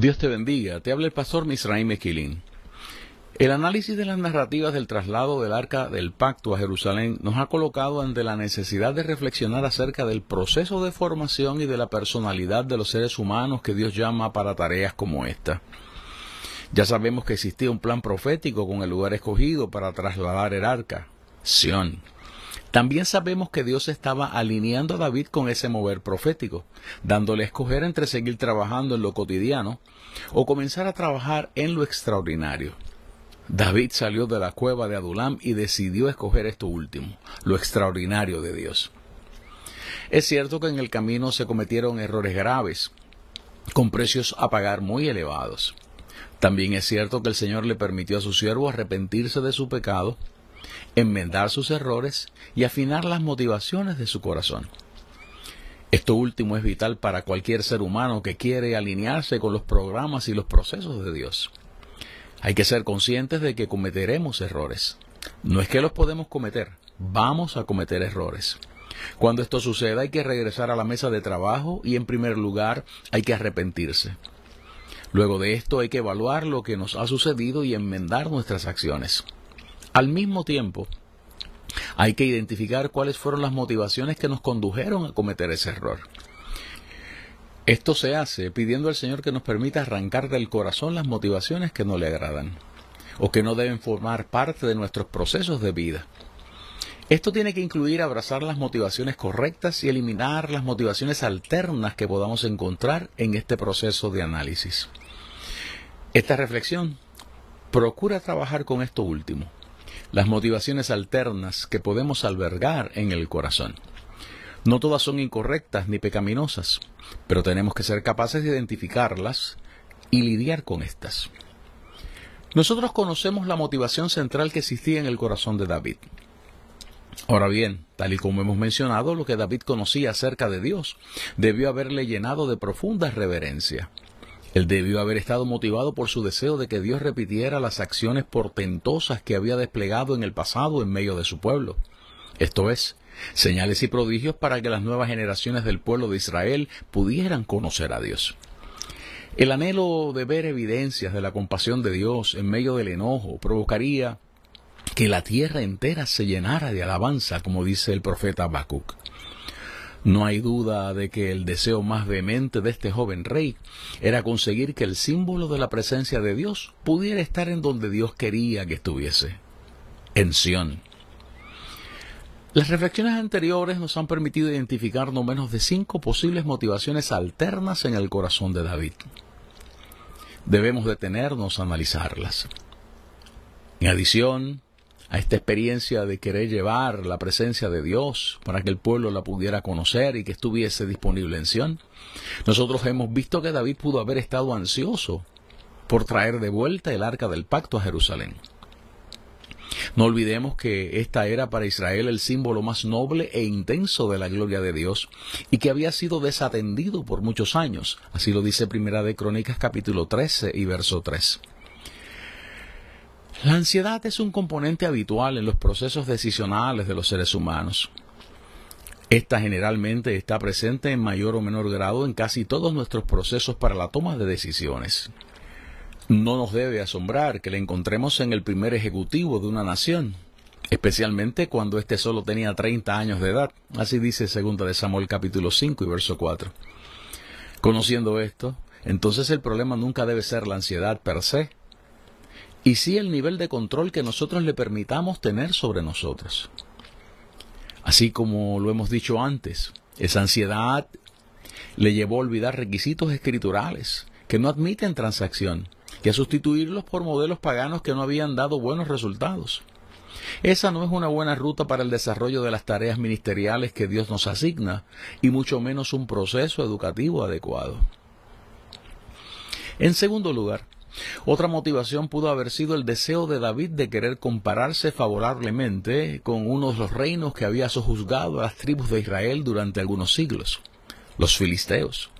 Dios te bendiga. Te habla el pastor Misraim Esquilín. El análisis de las narrativas del traslado del arca del pacto a Jerusalén nos ha colocado ante la necesidad de reflexionar acerca del proceso de formación y de la personalidad de los seres humanos que Dios llama para tareas como esta. Ya sabemos que existía un plan profético con el lugar escogido para trasladar el arca, Sión. También sabemos que Dios estaba alineando a David con ese mover profético, dándole a escoger entre seguir trabajando en lo cotidiano o comenzar a trabajar en lo extraordinario. David salió de la cueva de Adulam y decidió escoger esto último, lo extraordinario de Dios. Es cierto que en el camino se cometieron errores graves, con precios a pagar muy elevados. También es cierto que el Señor le permitió a su siervo arrepentirse de su pecado enmendar sus errores y afinar las motivaciones de su corazón. Esto último es vital para cualquier ser humano que quiere alinearse con los programas y los procesos de Dios. Hay que ser conscientes de que cometeremos errores. No es que los podemos cometer, vamos a cometer errores. Cuando esto suceda hay que regresar a la mesa de trabajo y en primer lugar hay que arrepentirse. Luego de esto hay que evaluar lo que nos ha sucedido y enmendar nuestras acciones. Al mismo tiempo, hay que identificar cuáles fueron las motivaciones que nos condujeron a cometer ese error. Esto se hace pidiendo al Señor que nos permita arrancar del corazón las motivaciones que no le agradan o que no deben formar parte de nuestros procesos de vida. Esto tiene que incluir abrazar las motivaciones correctas y eliminar las motivaciones alternas que podamos encontrar en este proceso de análisis. Esta reflexión procura trabajar con esto último, las motivaciones alternas que podemos albergar en el corazón. No todas son incorrectas ni pecaminosas, pero tenemos que ser capaces de identificarlas y lidiar con estas. Nosotros conocemos la motivación central que existía en el corazón de David. Ahora bien, tal y como hemos mencionado, lo que David conocía acerca de Dios debió haberle llenado de profunda reverencia. Él debió haber estado motivado por su deseo de que Dios repitiera las acciones portentosas que había desplegado en el pasado en medio de su pueblo. Esto es, señales y prodigios para que las nuevas generaciones del pueblo de Israel pudieran conocer a Dios. El anhelo de ver evidencias de la compasión de Dios en medio del enojo provocaría que la tierra entera se llenara de alabanza, como dice el profeta Habacuc. No hay duda de que el deseo más vehemente de este joven rey era conseguir que el símbolo de la presencia de Dios pudiera estar en donde Dios quería que estuviese, en Sión. Las reflexiones anteriores nos han permitido identificar no menos de cinco posibles motivaciones alternas en el corazón de David. Debemos detenernos a analizarlas. En adición, a esta experiencia de querer llevar la presencia de Dios para que el pueblo la pudiera conocer y que estuviese disponible en Sion. Nosotros hemos visto que David pudo haber estado ansioso por traer de vuelta el arca del pacto a Jerusalén. No olvidemos que esta era para Israel el símbolo más noble e intenso de la gloria de Dios y que había sido desatendido por muchos años. Así lo dice Primera de Crónicas capítulo 13 y verso 3. La ansiedad es un componente habitual en los procesos decisionales de los seres humanos. Esta generalmente está presente en mayor o menor grado en casi todos nuestros procesos para la toma de decisiones. No nos debe asombrar que la encontremos en el primer ejecutivo de una nación, especialmente cuando éste solo tenía 30 años de edad. Así dice 2 de Samuel capítulo 5 y verso 4. Conociendo esto, entonces el problema nunca debe ser la ansiedad per se, y sí el nivel de control que nosotros le permitamos tener sobre nosotros. Así como lo hemos dicho antes, esa ansiedad le llevó a olvidar requisitos escriturales que no admiten transacción y a sustituirlos por modelos paganos que no habían dado buenos resultados. Esa no es una buena ruta para el desarrollo de las tareas ministeriales que Dios nos asigna, y mucho menos un proceso educativo adecuado. En segundo lugar, otra motivación pudo haber sido el deseo de David de querer compararse favorablemente con uno de los reinos que había sojuzgado a las tribus de Israel durante algunos siglos, los filisteos.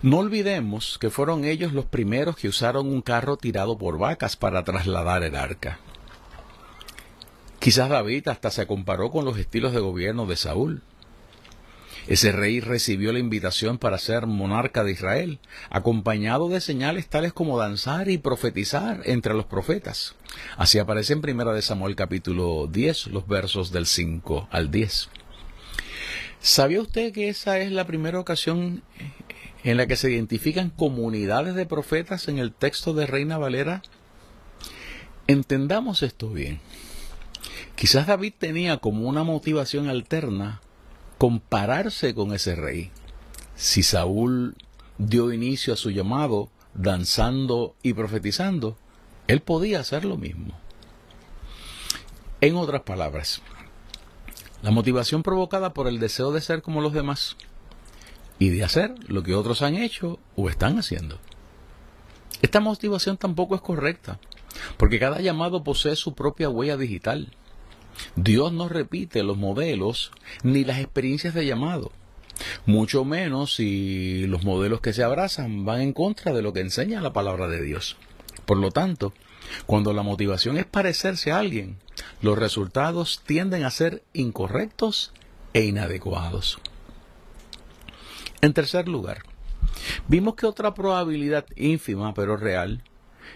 No olvidemos que fueron ellos los primeros que usaron un carro tirado por vacas para trasladar el arca. Quizás David hasta se comparó con los estilos de gobierno de Saúl. Ese rey recibió la invitación para ser monarca de Israel, acompañado de señales tales como danzar y profetizar entre los profetas. Así aparece en Primera de Samuel capítulo 10, los versos del 5 al 10. ¿Sabía usted que esa es la primera ocasión en la que se identifican comunidades de profetas en el texto de Reina Valera, entendamos esto bien. Quizás David tenía como una motivación alterna compararse con ese rey. Si Saúl dio inicio a su llamado danzando y profetizando, él podía hacer lo mismo. En otras palabras, la motivación provocada por el deseo de ser como los demás y de hacer lo que otros han hecho o están haciendo. Esta motivación tampoco es correcta, porque cada llamado posee su propia huella digital. Dios no repite los modelos ni las experiencias de llamado, mucho menos si los modelos que se abrazan van en contra de lo que enseña la palabra de Dios. Por lo tanto, cuando la motivación es parecerse a alguien, los resultados tienden a ser incorrectos e inadecuados. En tercer lugar, vimos que otra probabilidad ínfima pero real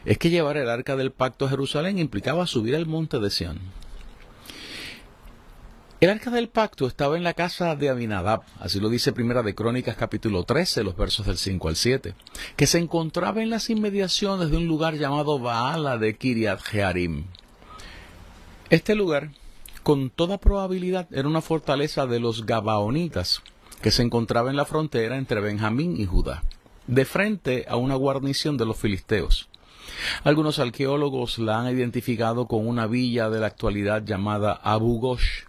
es que llevar el arca del pacto a Jerusalén implicaba subir al monte de Sión. El arca del pacto estaba en la casa de Abinadab, así lo dice Primera de Crónicas capítulo 13, los versos del 5 al 7, que se encontraba en las inmediaciones de un lugar llamado Baala de Kiriat Jearim. Este lugar, con toda probabilidad, era una fortaleza de los Gabaonitas, que se encontraba en la frontera entre Benjamín y Judá, de frente a una guarnición de los filisteos. Algunos arqueólogos la han identificado con una villa de la actualidad llamada Abu Ghosh,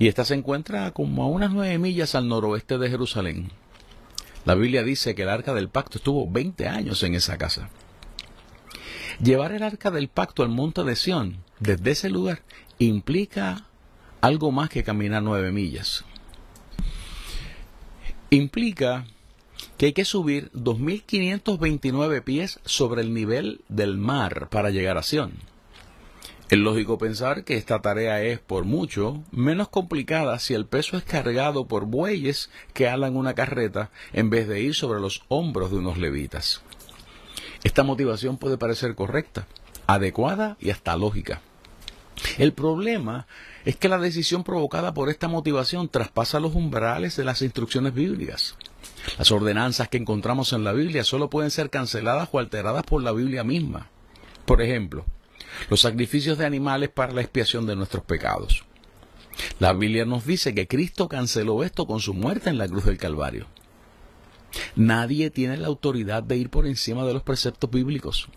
y esta se encuentra como a unas nueve millas al noroeste de Jerusalén. La Biblia dice que el arca del pacto estuvo 20 años en esa casa. Llevar el arca del pacto al monte de Sión desde ese lugar implica algo más que caminar nueve millas implica que hay que subir 2.529 pies sobre el nivel del mar para llegar a Sion. Es lógico pensar que esta tarea es, por mucho, menos complicada si el peso es cargado por bueyes que alan una carreta en vez de ir sobre los hombros de unos levitas. Esta motivación puede parecer correcta, adecuada y hasta lógica. El problema es que la decisión provocada por esta motivación traspasa los umbrales de las instrucciones bíblicas. Las ordenanzas que encontramos en la Biblia solo pueden ser canceladas o alteradas por la Biblia misma. Por ejemplo, los sacrificios de animales para la expiación de nuestros pecados. La Biblia nos dice que Cristo canceló esto con su muerte en la cruz del Calvario. Nadie tiene la autoridad de ir por encima de los preceptos bíblicos.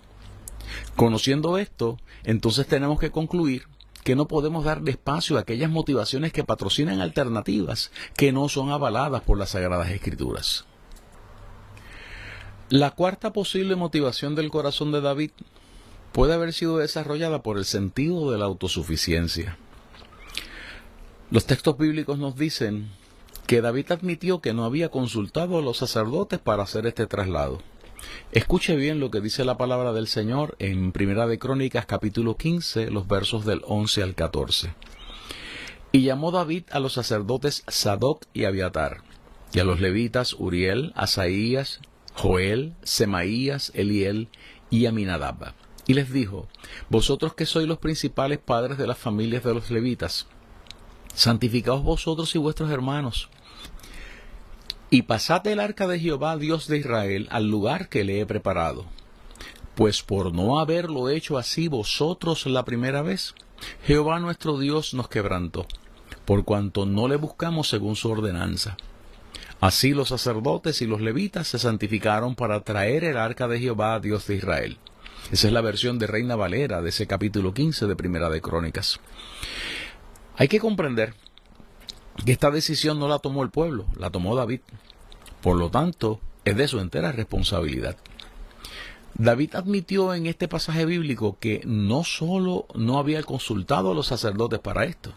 Conociendo esto, entonces tenemos que concluir que no podemos darle espacio a aquellas motivaciones que patrocinan alternativas que no son avaladas por las Sagradas Escrituras. La cuarta posible motivación del corazón de David puede haber sido desarrollada por el sentido de la autosuficiencia. Los textos bíblicos nos dicen que David admitió que no había consultado a los sacerdotes para hacer este traslado. Escuche bien lo que dice la palabra del Señor en Primera de Crónicas capítulo 15, los versos del 11 al 14. Y llamó David a los sacerdotes Sadoc y Abiatar, y a los levitas Uriel, Asaías, Joel, Semaías, Eliel y Aminadab. Y les dijo, Vosotros que sois los principales padres de las familias de los levitas, santificaos vosotros y vuestros hermanos, y pasad el arca de Jehová, Dios de Israel, al lugar que le he preparado. Pues por no haberlo hecho así vosotros la primera vez, Jehová nuestro Dios nos quebrantó, por cuanto no le buscamos según su ordenanza. Así los sacerdotes y los levitas se santificaron para traer el arca de Jehová, Dios de Israel. Esa es la versión de Reina Valera de ese capítulo 15 de Primera de Crónicas. Hay que comprender que esta decisión no la tomó el pueblo, la tomó David. Por lo tanto, es de su entera responsabilidad. David admitió en este pasaje bíblico que no solo no había consultado a los sacerdotes para esto,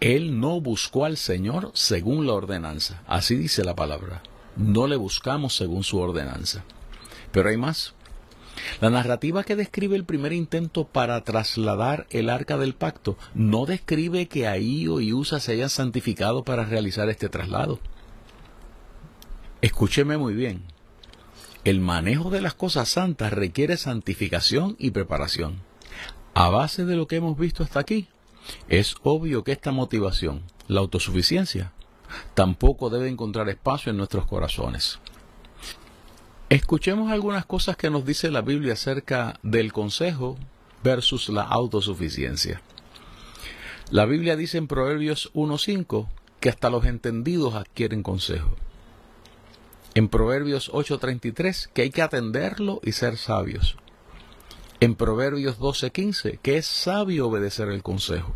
él no buscó al Señor según la ordenanza. Así dice la palabra. No le buscamos según su ordenanza. Pero hay más. La narrativa que describe el primer intento para trasladar el arca del pacto no describe que Ahío y Usa se hayan santificado para realizar este traslado. Escúcheme muy bien. El manejo de las cosas santas requiere santificación y preparación. A base de lo que hemos visto hasta aquí, es obvio que esta motivación, la autosuficiencia, tampoco debe encontrar espacio en nuestros corazones. Escuchemos algunas cosas que nos dice la Biblia acerca del consejo versus la autosuficiencia. La Biblia dice en Proverbios 1.5 que hasta los entendidos adquieren consejo. En Proverbios 8.33 que hay que atenderlo y ser sabios. En Proverbios 12.15 que es sabio obedecer el consejo.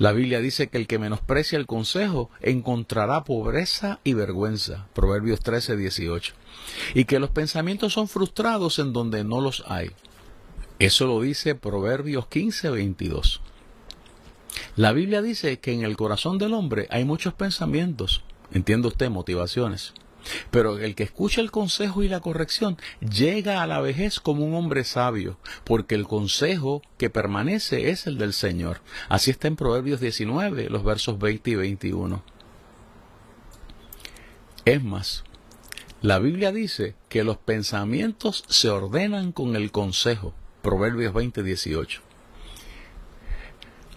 La Biblia dice que el que menosprecia el consejo encontrará pobreza y vergüenza. Proverbios 13, 18. Y que los pensamientos son frustrados en donde no los hay. Eso lo dice Proverbios 15, 22. La Biblia dice que en el corazón del hombre hay muchos pensamientos, entiende usted, motivaciones. Pero el que escucha el consejo y la corrección llega a la vejez como un hombre sabio, porque el consejo que permanece es el del Señor. Así está en Proverbios 19, los versos 20 y 21. Es más, la Biblia dice que los pensamientos se ordenan con el consejo. Proverbios 20, 18.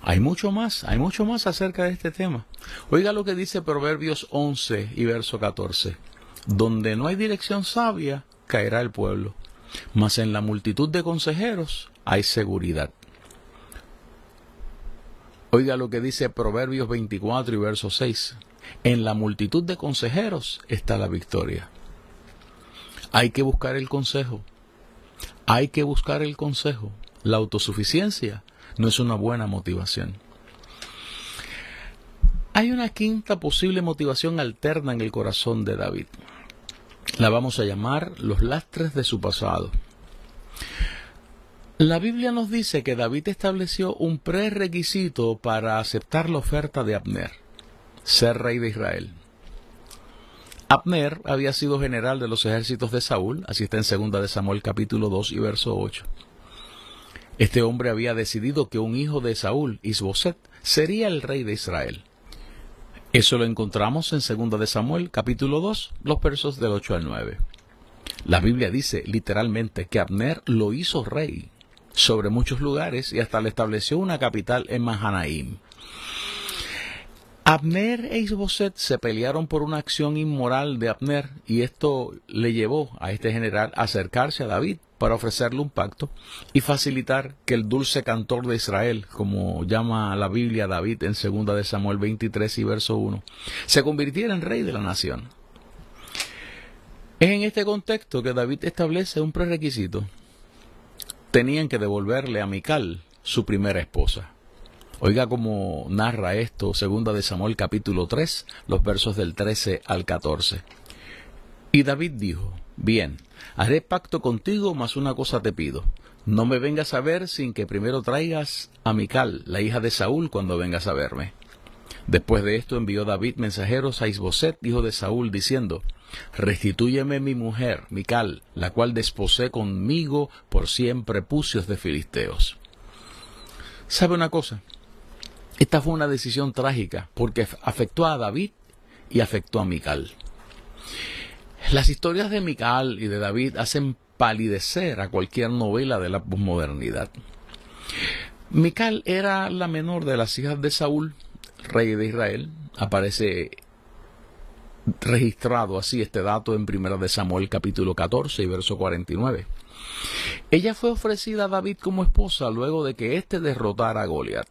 Hay mucho más, hay mucho más acerca de este tema. Oiga lo que dice Proverbios 11 y verso 14. Donde no hay dirección sabia, caerá el pueblo, mas en la multitud de consejeros hay seguridad. Oiga lo que dice Proverbios 24 y verso 6. En la multitud de consejeros está la victoria. Hay que buscar el consejo. Hay que buscar el consejo. La autosuficiencia no es una buena motivación. Hay una quinta posible motivación alterna en el corazón de David la vamos a llamar los lastres de su pasado. La Biblia nos dice que David estableció un prerequisito para aceptar la oferta de Abner, ser rey de Israel. Abner había sido general de los ejércitos de Saúl, así está en 2 de Samuel capítulo 2 y verso 8. Este hombre había decidido que un hijo de Saúl, Isboset, sería el rey de Israel. Eso lo encontramos en 2 de Samuel, capítulo 2, los versos del 8 al 9. La Biblia dice literalmente que Abner lo hizo rey sobre muchos lugares y hasta le estableció una capital en Mahanaim. Abner e Isboset se pelearon por una acción inmoral de Abner y esto le llevó a este general a acercarse a David para ofrecerle un pacto y facilitar que el dulce cantor de Israel, como llama la Biblia David en 2 de Samuel 23 y verso 1, se convirtiera en rey de la nación. Es en este contexto que David establece un prerequisito. Tenían que devolverle a Mical su primera esposa. Oiga cómo narra esto 2 de Samuel capítulo 3, los versos del 13 al 14. Y David dijo, Bien, haré pacto contigo, mas una cosa te pido. No me vengas a ver sin que primero traigas a Mical, la hija de Saúl, cuando vengas a verme. Después de esto envió David mensajeros a Isboset, hijo de Saúl, diciendo, Restitúyeme mi mujer, Mical, la cual desposé conmigo por cien prepucios de filisteos. ¿Sabe una cosa? Esta fue una decisión trágica, porque afectó a David y afectó a Mical. Las historias de Mical y de David hacen palidecer a cualquier novela de la posmodernidad. Mical era la menor de las hijas de Saúl, rey de Israel. Aparece registrado así este dato en 1 de Samuel capítulo 14 y verso 49. Ella fue ofrecida a David como esposa luego de que éste derrotara a Goliat.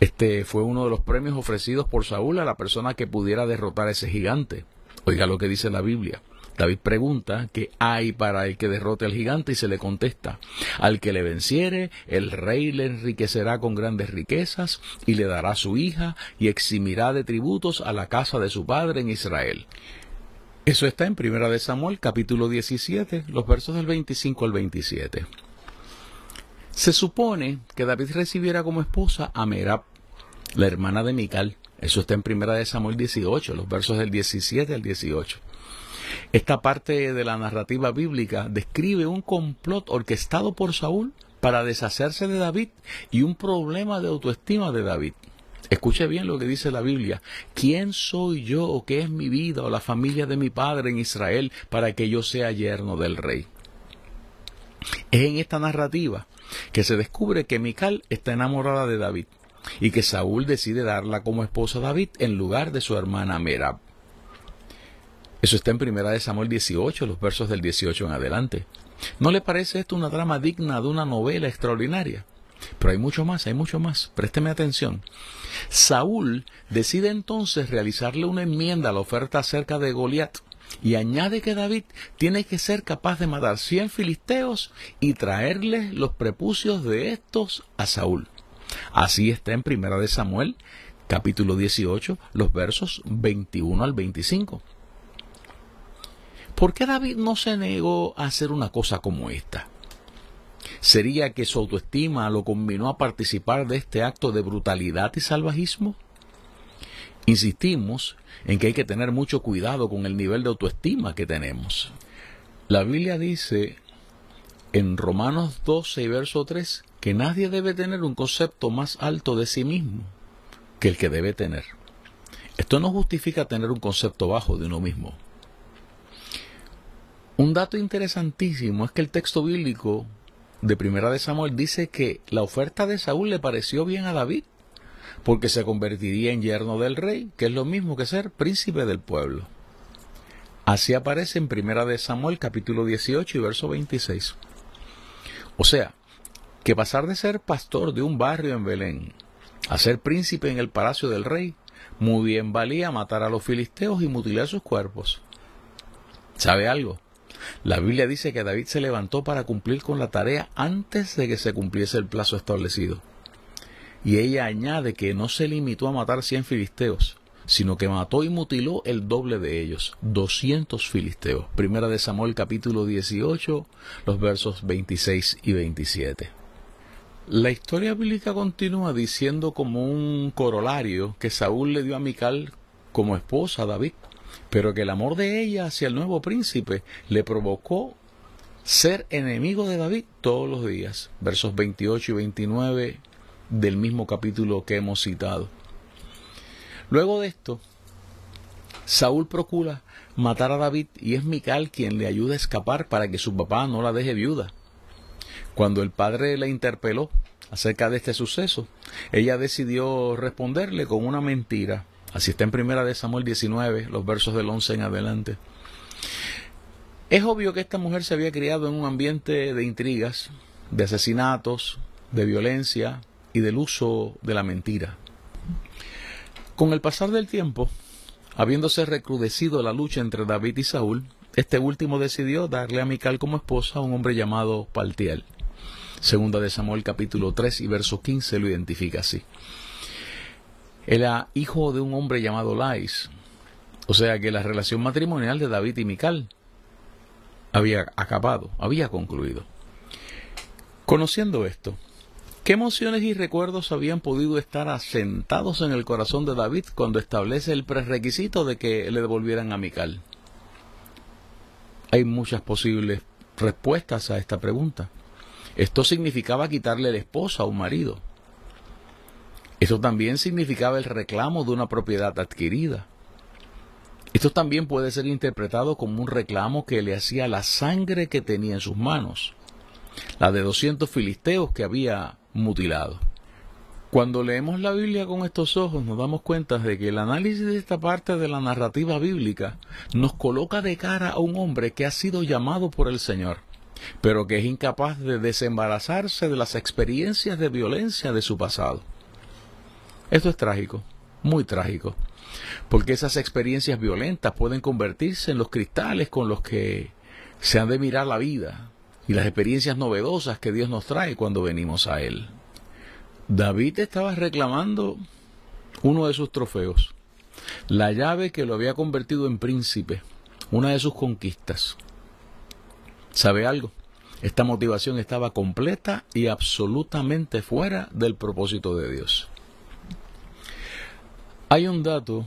Este fue uno de los premios ofrecidos por Saúl a la persona que pudiera derrotar a ese gigante. Oiga lo que dice la Biblia. David pregunta qué hay para el que derrote al gigante y se le contesta, al que le venciere, el rey le enriquecerá con grandes riquezas y le dará su hija y eximirá de tributos a la casa de su padre en Israel. Eso está en Primera de Samuel capítulo 17, los versos del 25 al 27. Se supone que David recibiera como esposa a Merab, la hermana de Mical. Eso está en Primera de Samuel 18, los versos del 17 al 18. Esta parte de la narrativa bíblica describe un complot orquestado por Saúl para deshacerse de David y un problema de autoestima de David. Escuche bien lo que dice la Biblia. ¿Quién soy yo o qué es mi vida o la familia de mi padre en Israel para que yo sea yerno del rey? Es en esta narrativa que se descubre que Mical está enamorada de David y que Saúl decide darla como esposa a David en lugar de su hermana Merab. Eso está en Primera de Samuel 18, los versos del 18 en adelante. ¿No le parece esto una trama digna de una novela extraordinaria? Pero hay mucho más, hay mucho más. Présteme atención. Saúl decide entonces realizarle una enmienda a la oferta acerca de Goliat y añade que David tiene que ser capaz de matar cien filisteos y traerles los prepucios de estos a Saúl. Así está en Primera de Samuel, capítulo 18, los versos 21 al 25. ¿Por qué David no se negó a hacer una cosa como esta? ¿Sería que su autoestima lo combinó a participar de este acto de brutalidad y salvajismo? Insistimos en que hay que tener mucho cuidado con el nivel de autoestima que tenemos. La Biblia dice en Romanos 12 y verso 3 que nadie debe tener un concepto más alto de sí mismo que el que debe tener. Esto no justifica tener un concepto bajo de uno mismo. Un dato interesantísimo es que el texto bíblico de Primera de Samuel dice que la oferta de Saúl le pareció bien a David, porque se convertiría en yerno del rey, que es lo mismo que ser príncipe del pueblo. Así aparece en Primera de Samuel capítulo 18 y verso 26. O sea, que pasar de ser pastor de un barrio en Belén a ser príncipe en el palacio del rey, muy bien valía matar a los filisteos y mutilar sus cuerpos. ¿Sabe algo? La Biblia dice que David se levantó para cumplir con la tarea antes de que se cumpliese el plazo establecido. Y ella añade que no se limitó a matar cien filisteos, sino que mató y mutiló el doble de ellos, doscientos filisteos. Primera de Samuel capítulo 18, los versos 26 y 27. La historia bíblica continúa diciendo como un corolario que Saúl le dio a Mical como esposa a David pero que el amor de ella hacia el nuevo príncipe le provocó ser enemigo de David todos los días. Versos 28 y 29 del mismo capítulo que hemos citado. Luego de esto, Saúl procura matar a David y es Mical quien le ayuda a escapar para que su papá no la deje viuda. Cuando el padre la interpeló acerca de este suceso, ella decidió responderle con una mentira Así está en primera de Samuel 19, los versos del 11 en adelante. Es obvio que esta mujer se había criado en un ambiente de intrigas, de asesinatos, de violencia y del uso de la mentira. Con el pasar del tiempo, habiéndose recrudecido la lucha entre David y Saúl, este último decidió darle a Mical como esposa a un hombre llamado Paltiel. Segunda de Samuel capítulo 3 y verso 15 lo identifica así. Era hijo de un hombre llamado Lais. O sea que la relación matrimonial de David y Mical había acabado, había concluido. Conociendo esto, ¿qué emociones y recuerdos habían podido estar asentados en el corazón de David cuando establece el prerequisito de que le devolvieran a Mical? Hay muchas posibles respuestas a esta pregunta. Esto significaba quitarle la esposa a un marido. Esto también significaba el reclamo de una propiedad adquirida. Esto también puede ser interpretado como un reclamo que le hacía la sangre que tenía en sus manos, la de 200 filisteos que había mutilado. Cuando leemos la Biblia con estos ojos nos damos cuenta de que el análisis de esta parte de la narrativa bíblica nos coloca de cara a un hombre que ha sido llamado por el Señor, pero que es incapaz de desembarazarse de las experiencias de violencia de su pasado. Esto es trágico, muy trágico, porque esas experiencias violentas pueden convertirse en los cristales con los que se han de mirar la vida y las experiencias novedosas que Dios nos trae cuando venimos a Él. David estaba reclamando uno de sus trofeos, la llave que lo había convertido en príncipe, una de sus conquistas. ¿Sabe algo? Esta motivación estaba completa y absolutamente fuera del propósito de Dios. Hay un dato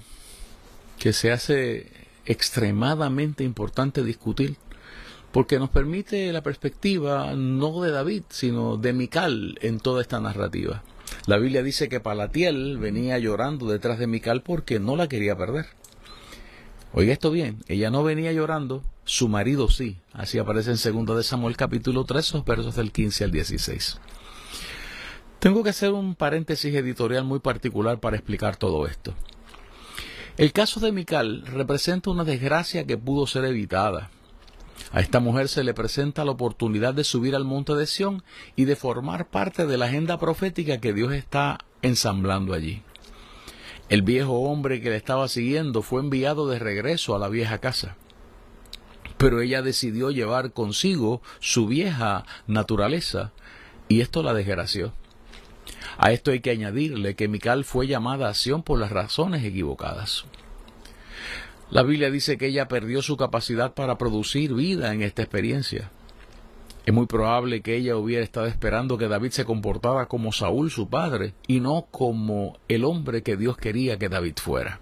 que se hace extremadamente importante discutir porque nos permite la perspectiva no de David, sino de Mical en toda esta narrativa. La Biblia dice que Palatiel venía llorando detrás de Mical porque no la quería perder. Oiga esto bien, ella no venía llorando, su marido sí. Así aparece en 2 de Samuel capítulo 3, los versos del 15 al 16. Tengo que hacer un paréntesis editorial muy particular para explicar todo esto. El caso de Mical representa una desgracia que pudo ser evitada. A esta mujer se le presenta la oportunidad de subir al monte de Sión y de formar parte de la agenda profética que Dios está ensamblando allí. El viejo hombre que le estaba siguiendo fue enviado de regreso a la vieja casa. Pero ella decidió llevar consigo su vieja naturaleza y esto la desgració. A esto hay que añadirle que Mical fue llamada a Sión por las razones equivocadas. La Biblia dice que ella perdió su capacidad para producir vida en esta experiencia. Es muy probable que ella hubiera estado esperando que David se comportara como Saúl su padre y no como el hombre que Dios quería que David fuera.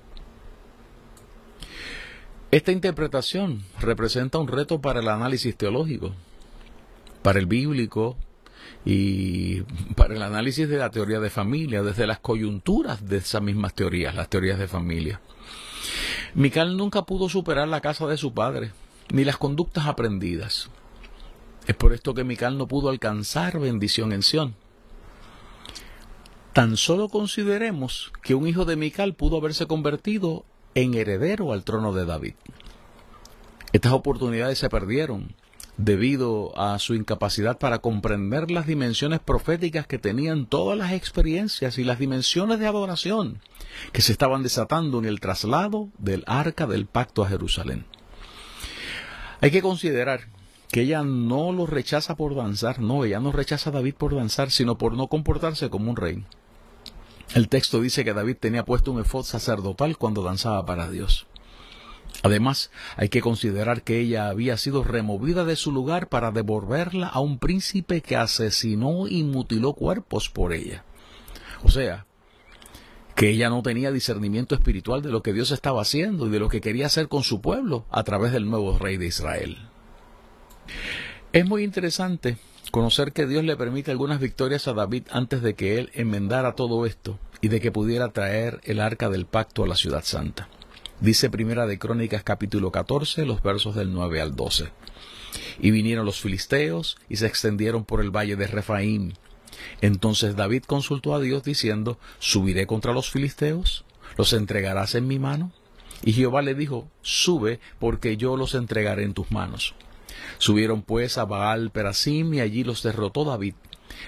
Esta interpretación representa un reto para el análisis teológico, para el bíblico y para el análisis de la teoría de familia, desde las coyunturas de esas mismas teorías, las teorías de familia. Mical nunca pudo superar la casa de su padre, ni las conductas aprendidas. Es por esto que Mical no pudo alcanzar bendición en Sión. Tan solo consideremos que un hijo de Mical pudo haberse convertido en heredero al trono de David. Estas oportunidades se perdieron debido a su incapacidad para comprender las dimensiones proféticas que tenían todas las experiencias y las dimensiones de adoración que se estaban desatando en el traslado del arca del pacto a Jerusalén. Hay que considerar que ella no lo rechaza por danzar, no, ella no rechaza a David por danzar, sino por no comportarse como un rey. El texto dice que David tenía puesto un efod sacerdotal cuando danzaba para Dios. Además, hay que considerar que ella había sido removida de su lugar para devolverla a un príncipe que asesinó y mutiló cuerpos por ella. O sea, que ella no tenía discernimiento espiritual de lo que Dios estaba haciendo y de lo que quería hacer con su pueblo a través del nuevo rey de Israel. Es muy interesante conocer que Dios le permite algunas victorias a David antes de que él enmendara todo esto y de que pudiera traer el arca del pacto a la ciudad santa. Dice Primera de Crónicas capítulo 14, los versos del 9 al 12. Y vinieron los filisteos y se extendieron por el valle de Refaim. Entonces David consultó a Dios diciendo, ¿subiré contra los filisteos? ¿Los entregarás en mi mano? Y Jehová le dijo, sube, porque yo los entregaré en tus manos. Subieron pues a Baal Perasim y allí los derrotó David.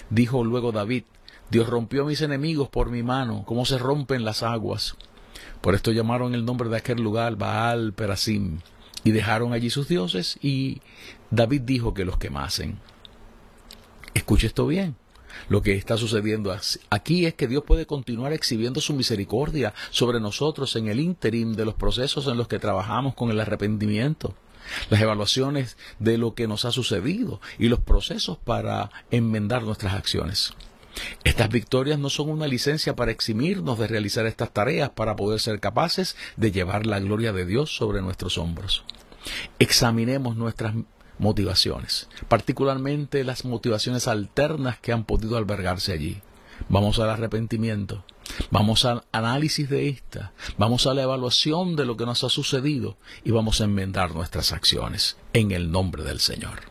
Dijo luego David, Dios rompió a mis enemigos por mi mano, como se rompen las aguas. Por esto llamaron el nombre de aquel lugar Baal Perasim y dejaron allí sus dioses y David dijo que los quemasen. Escuche esto bien. Lo que está sucediendo aquí es que Dios puede continuar exhibiendo su misericordia sobre nosotros en el ínterim de los procesos en los que trabajamos con el arrepentimiento, las evaluaciones de lo que nos ha sucedido y los procesos para enmendar nuestras acciones. Estas victorias no son una licencia para eximirnos de realizar estas tareas para poder ser capaces de llevar la gloria de Dios sobre nuestros hombros. Examinemos nuestras motivaciones, particularmente las motivaciones alternas que han podido albergarse allí. Vamos al arrepentimiento, vamos al análisis de esta, vamos a la evaluación de lo que nos ha sucedido y vamos a enmendar nuestras acciones en el nombre del Señor.